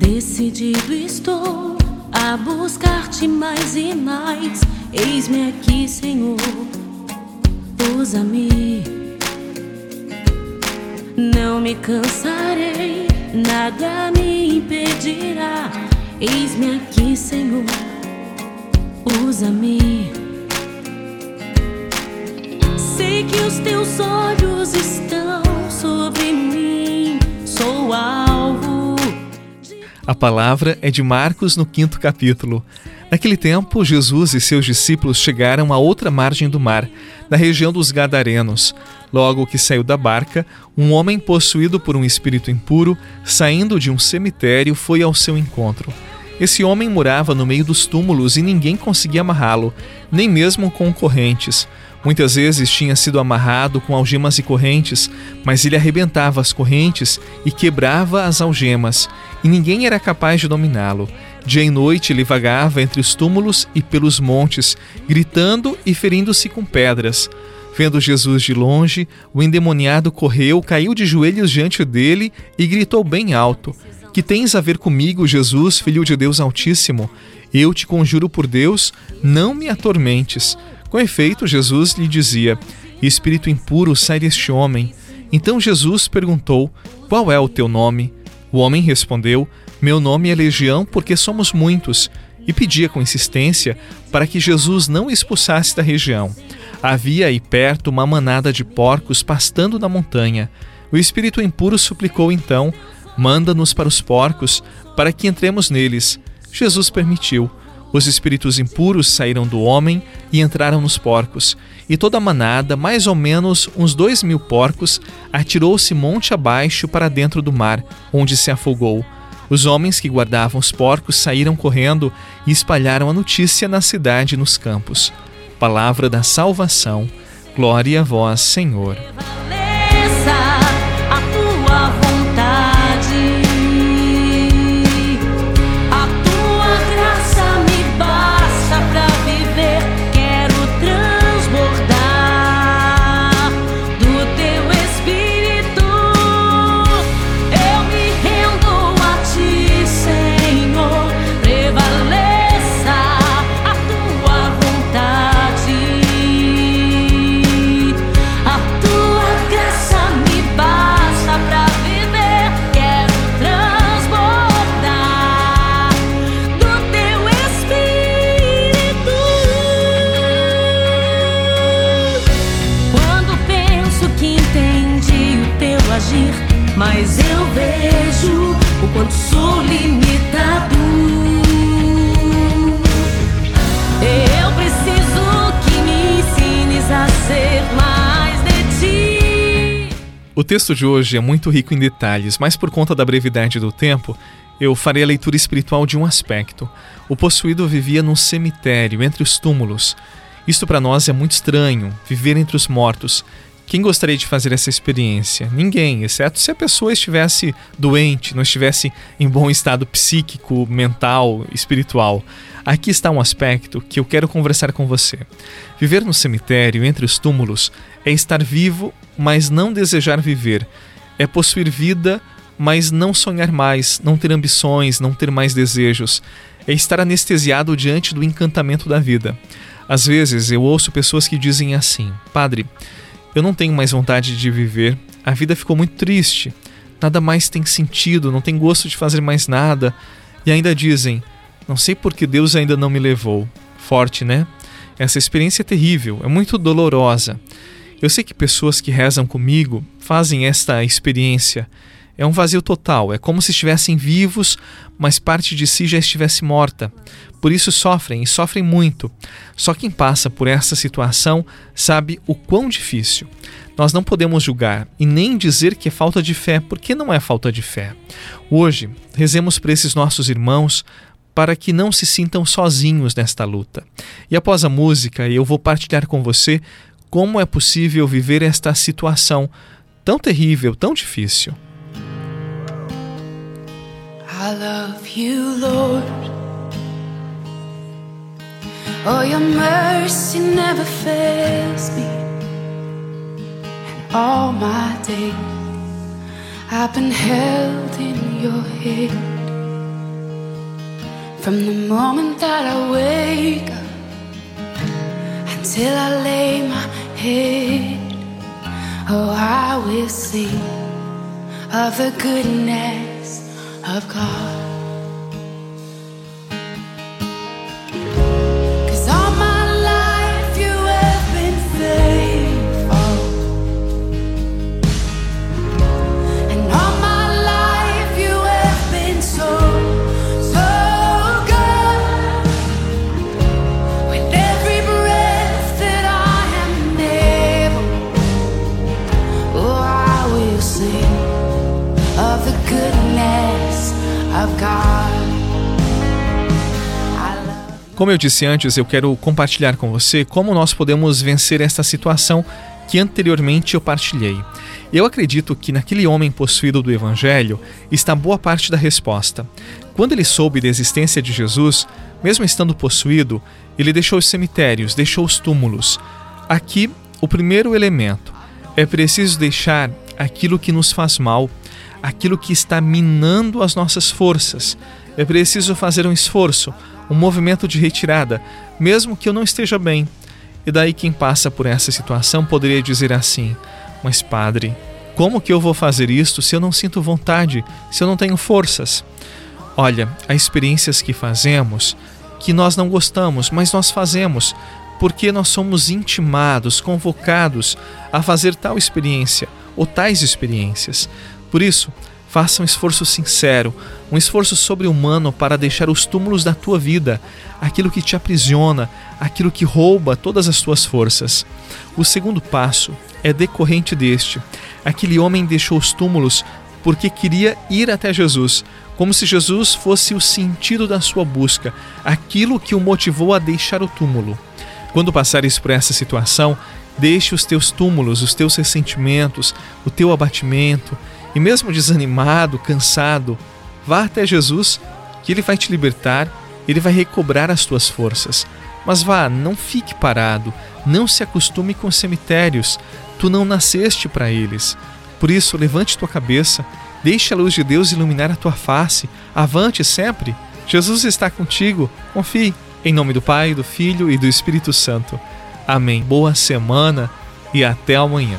Decidido estou a buscar-te mais e mais. Eis-me aqui, Senhor, usa-me. Não me cansarei, nada me impedirá. Eis-me aqui, Senhor, usa-me. Sei que os teus olhos estão sobre mim, sou alvo. A palavra é de Marcos no quinto capítulo. Naquele tempo, Jesus e seus discípulos chegaram à outra margem do mar, na região dos Gadarenos. Logo que saiu da barca, um homem possuído por um espírito impuro, saindo de um cemitério, foi ao seu encontro. Esse homem morava no meio dos túmulos e ninguém conseguia amarrá-lo, nem mesmo com correntes. Muitas vezes tinha sido amarrado com algemas e correntes, mas ele arrebentava as correntes e quebrava as algemas, e ninguém era capaz de dominá-lo. Dia e noite ele vagava entre os túmulos e pelos montes, gritando e ferindo-se com pedras. Vendo Jesus de longe, o endemoniado correu, caiu de joelhos diante dele e gritou bem alto: Que tens a ver comigo, Jesus, filho de Deus Altíssimo? Eu te conjuro por Deus, não me atormentes. Com efeito, Jesus lhe dizia: Espírito impuro, sai deste homem. Então Jesus perguntou: Qual é o teu nome? O homem respondeu: Meu nome é Legião, porque somos muitos. E pedia com insistência para que Jesus não expulsasse da região. Havia aí perto uma manada de porcos pastando na montanha. O espírito impuro suplicou então: Manda-nos para os porcos, para que entremos neles. Jesus permitiu. Os espíritos impuros saíram do homem e entraram nos porcos, e toda a manada, mais ou menos uns dois mil porcos, atirou-se monte abaixo para dentro do mar, onde se afogou. Os homens que guardavam os porcos saíram correndo e espalharam a notícia na cidade e nos campos. Palavra da salvação. Glória a vós, Senhor. O texto de hoje é muito rico em detalhes, mas por conta da brevidade do tempo, eu farei a leitura espiritual de um aspecto. O possuído vivia num cemitério, entre os túmulos. Isto para nós é muito estranho, viver entre os mortos. Quem gostaria de fazer essa experiência? Ninguém, exceto se a pessoa estivesse doente, não estivesse em bom estado psíquico, mental, espiritual. Aqui está um aspecto que eu quero conversar com você. Viver no cemitério, entre os túmulos, é estar vivo, mas não desejar viver. É possuir vida, mas não sonhar mais, não ter ambições, não ter mais desejos. É estar anestesiado diante do encantamento da vida. Às vezes eu ouço pessoas que dizem assim: Padre, eu não tenho mais vontade de viver. A vida ficou muito triste. Nada mais tem sentido, não tem gosto de fazer mais nada. E ainda dizem: Não sei por que Deus ainda não me levou. Forte, né? Essa experiência é terrível, é muito dolorosa. Eu sei que pessoas que rezam comigo fazem esta experiência. É um vazio total, é como se estivessem vivos, mas parte de si já estivesse morta. Por isso sofrem e sofrem muito. Só quem passa por essa situação sabe o quão difícil. Nós não podemos julgar e nem dizer que é falta de fé, porque não é falta de fé. Hoje, rezemos para esses nossos irmãos para que não se sintam sozinhos nesta luta. E após a música, eu vou partilhar com você como é possível viver esta situação tão terrível, tão difícil. I love you, Lord. Oh, your mercy never fails me. And all my days I've been held in your hand. From the moment that I wake up until I lay my head, oh, I will sing of the goodness of God. Como eu disse antes, eu quero compartilhar com você como nós podemos vencer esta situação que anteriormente eu partilhei. Eu acredito que naquele homem possuído do Evangelho está boa parte da resposta. Quando ele soube da existência de Jesus, mesmo estando possuído, ele deixou os cemitérios, deixou os túmulos. Aqui, o primeiro elemento é preciso deixar aquilo que nos faz mal, aquilo que está minando as nossas forças. É preciso fazer um esforço, um movimento de retirada, mesmo que eu não esteja bem. E daí quem passa por essa situação poderia dizer assim: Mas, padre, como que eu vou fazer isto se eu não sinto vontade, se eu não tenho forças? Olha, há experiências que fazemos que nós não gostamos, mas nós fazemos porque nós somos intimados, convocados a fazer tal experiência ou tais experiências. Por isso, Faça um esforço sincero, um esforço sobre-humano para deixar os túmulos da tua vida, aquilo que te aprisiona, aquilo que rouba todas as tuas forças. O segundo passo é decorrente deste. Aquele homem deixou os túmulos porque queria ir até Jesus, como se Jesus fosse o sentido da sua busca, aquilo que o motivou a deixar o túmulo. Quando passares por essa situação, deixe os teus túmulos, os teus ressentimentos, o teu abatimento, e mesmo desanimado, cansado, vá até Jesus, que Ele vai te libertar, Ele vai recobrar as tuas forças. Mas vá, não fique parado, não se acostume com cemitérios, tu não nasceste para eles. Por isso, levante tua cabeça, deixe a luz de Deus iluminar a tua face, avante sempre. Jesus está contigo, confie. Em nome do Pai, do Filho e do Espírito Santo. Amém. Boa semana e até amanhã.